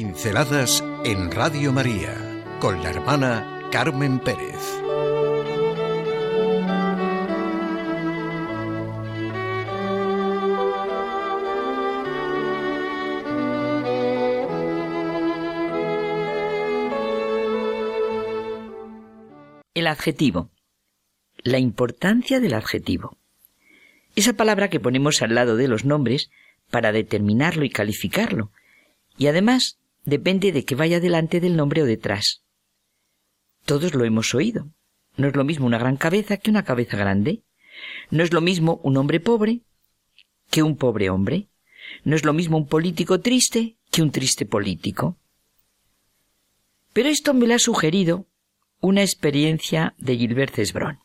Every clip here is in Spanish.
Pinceladas en Radio María con la hermana Carmen Pérez. El adjetivo. La importancia del adjetivo. Esa palabra que ponemos al lado de los nombres para determinarlo y calificarlo. Y además depende de que vaya delante del nombre o detrás. Todos lo hemos oído. No es lo mismo una gran cabeza que una cabeza grande. No es lo mismo un hombre pobre que un pobre hombre. No es lo mismo un político triste que un triste político. Pero esto me lo ha sugerido una experiencia de Gilbert Cesbron.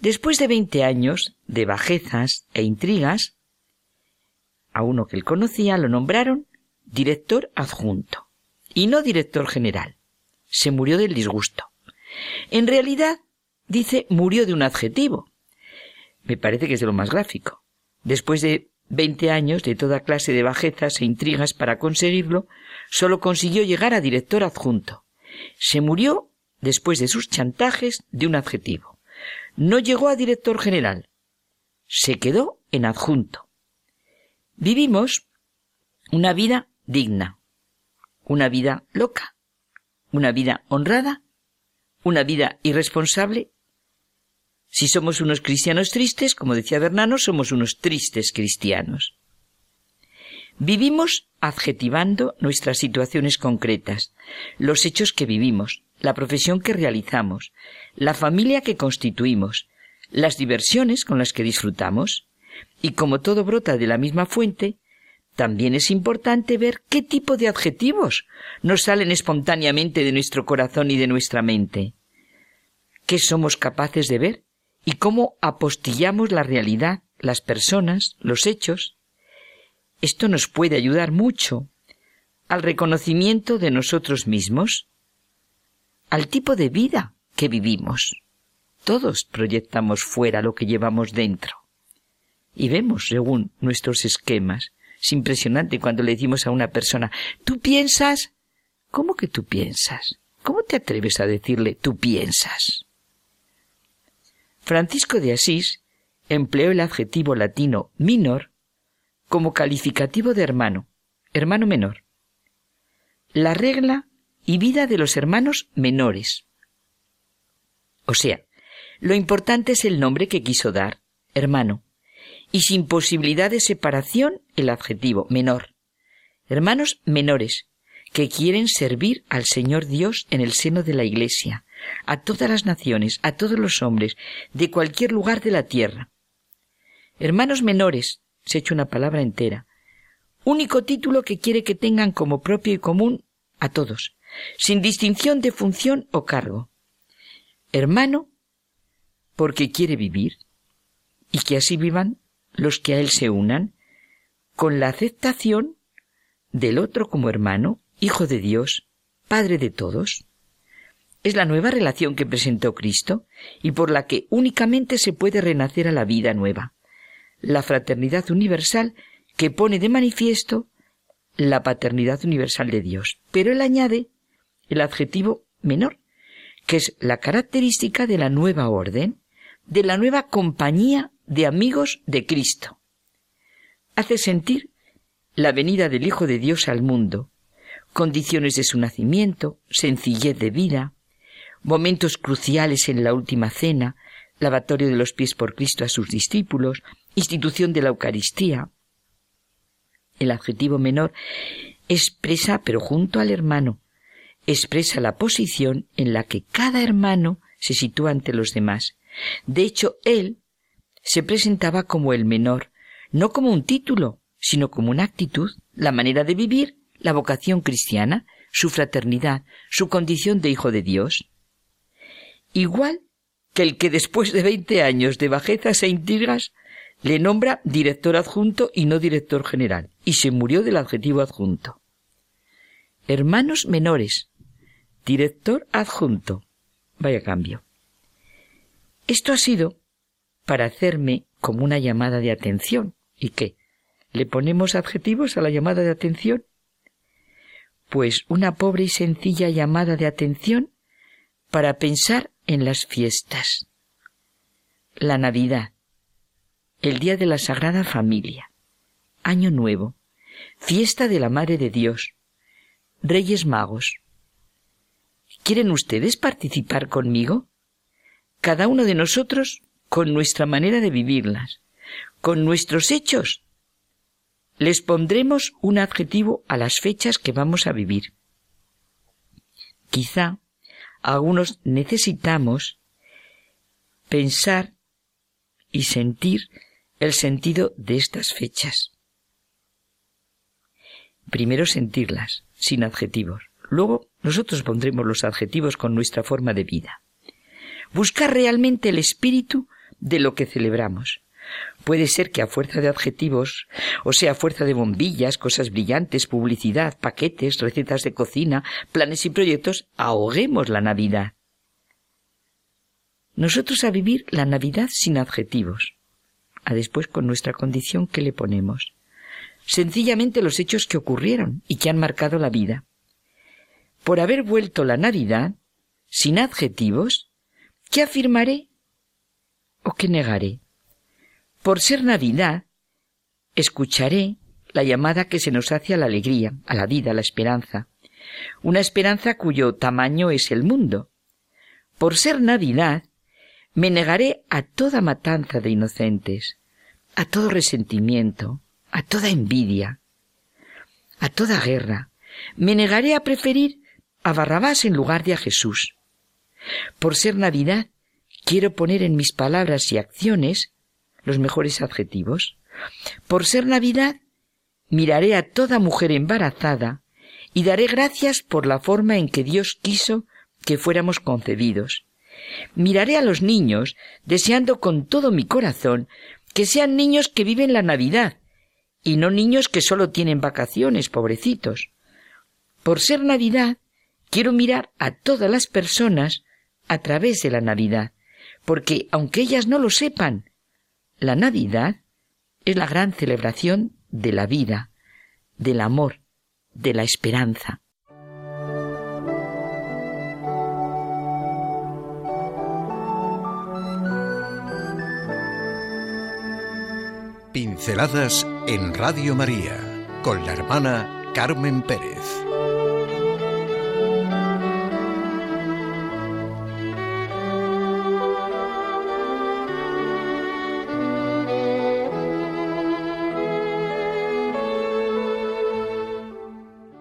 Después de veinte años de bajezas e intrigas, a uno que él conocía lo nombraron director adjunto y no director general. Se murió del disgusto. En realidad, dice, murió de un adjetivo. Me parece que es de lo más gráfico. Después de veinte años de toda clase de bajezas e intrigas para conseguirlo, solo consiguió llegar a director adjunto. Se murió después de sus chantajes de un adjetivo. No llegó a director general. Se quedó en adjunto. Vivimos una vida digna, una vida loca, una vida honrada, una vida irresponsable. Si somos unos cristianos tristes, como decía Bernano, somos unos tristes cristianos. Vivimos adjetivando nuestras situaciones concretas, los hechos que vivimos, la profesión que realizamos, la familia que constituimos, las diversiones con las que disfrutamos, y como todo brota de la misma fuente, también es importante ver qué tipo de adjetivos nos salen espontáneamente de nuestro corazón y de nuestra mente. ¿Qué somos capaces de ver? ¿Y cómo apostillamos la realidad, las personas, los hechos? Esto nos puede ayudar mucho al reconocimiento de nosotros mismos, al tipo de vida que vivimos. Todos proyectamos fuera lo que llevamos dentro y vemos según nuestros esquemas. Es impresionante cuando le decimos a una persona, ¿tú piensas? ¿Cómo que tú piensas? ¿Cómo te atreves a decirle tú piensas? Francisco de Asís empleó el adjetivo latino minor como calificativo de hermano, hermano menor. La regla y vida de los hermanos menores. O sea, lo importante es el nombre que quiso dar, hermano, y sin posibilidad de separación el adjetivo menor. Hermanos menores, que quieren servir al Señor Dios en el seno de la Iglesia, a todas las naciones, a todos los hombres, de cualquier lugar de la tierra. Hermanos menores, se echa una palabra entera, único título que quiere que tengan como propio y común a todos, sin distinción de función o cargo. Hermano, porque quiere vivir, y que así vivan los que a él se unan, con la aceptación del otro como hermano, hijo de Dios, Padre de todos. Es la nueva relación que presentó Cristo y por la que únicamente se puede renacer a la vida nueva, la fraternidad universal que pone de manifiesto la paternidad universal de Dios. Pero él añade el adjetivo menor, que es la característica de la nueva orden, de la nueva compañía de amigos de Cristo. Hace sentir la venida del Hijo de Dios al mundo, condiciones de su nacimiento, sencillez de vida, momentos cruciales en la última cena, lavatorio de los pies por Cristo a sus discípulos, institución de la Eucaristía. El adjetivo menor expresa, pero junto al hermano, expresa la posición en la que cada hermano se sitúa ante los demás. De hecho, él se presentaba como el menor, no como un título, sino como una actitud, la manera de vivir, la vocación cristiana, su fraternidad, su condición de hijo de Dios. Igual que el que después de veinte años de bajezas e intrigas le nombra director adjunto y no director general, y se murió del adjetivo adjunto. Hermanos menores, director adjunto. Vaya cambio. Esto ha sido para hacerme como una llamada de atención. ¿Y qué? ¿Le ponemos adjetivos a la llamada de atención? pues, una pobre y sencilla llamada de atención para pensar en las fiestas. La Navidad, el Día de la Sagrada Familia, Año Nuevo, Fiesta de la Madre de Dios, Reyes Magos. ¿Quieren ustedes participar conmigo? Cada uno de nosotros con nuestra manera de vivirlas, con nuestros hechos. Les pondremos un adjetivo a las fechas que vamos a vivir. Quizá algunos necesitamos pensar y sentir el sentido de estas fechas. Primero sentirlas, sin adjetivos. Luego nosotros pondremos los adjetivos con nuestra forma de vida. Buscar realmente el espíritu de lo que celebramos. Puede ser que a fuerza de adjetivos, o sea, a fuerza de bombillas, cosas brillantes, publicidad, paquetes, recetas de cocina, planes y proyectos, ahoguemos la Navidad. Nosotros a vivir la Navidad sin adjetivos, a después con nuestra condición que le ponemos. Sencillamente los hechos que ocurrieron y que han marcado la vida. Por haber vuelto la Navidad, sin adjetivos, ¿qué afirmaré o qué negaré? Por ser Navidad, escucharé la llamada que se nos hace a la alegría, a la vida, a la esperanza, una esperanza cuyo tamaño es el mundo. Por ser Navidad, me negaré a toda matanza de inocentes, a todo resentimiento, a toda envidia, a toda guerra. Me negaré a preferir a Barrabás en lugar de a Jesús. Por ser Navidad, quiero poner en mis palabras y acciones los mejores adjetivos. Por ser Navidad, miraré a toda mujer embarazada y daré gracias por la forma en que Dios quiso que fuéramos concebidos. Miraré a los niños, deseando con todo mi corazón que sean niños que viven la Navidad, y no niños que solo tienen vacaciones, pobrecitos. Por ser Navidad, quiero mirar a todas las personas a través de la Navidad, porque aunque ellas no lo sepan, la Navidad es la gran celebración de la vida, del amor, de la esperanza. Pinceladas en Radio María con la hermana Carmen Pérez.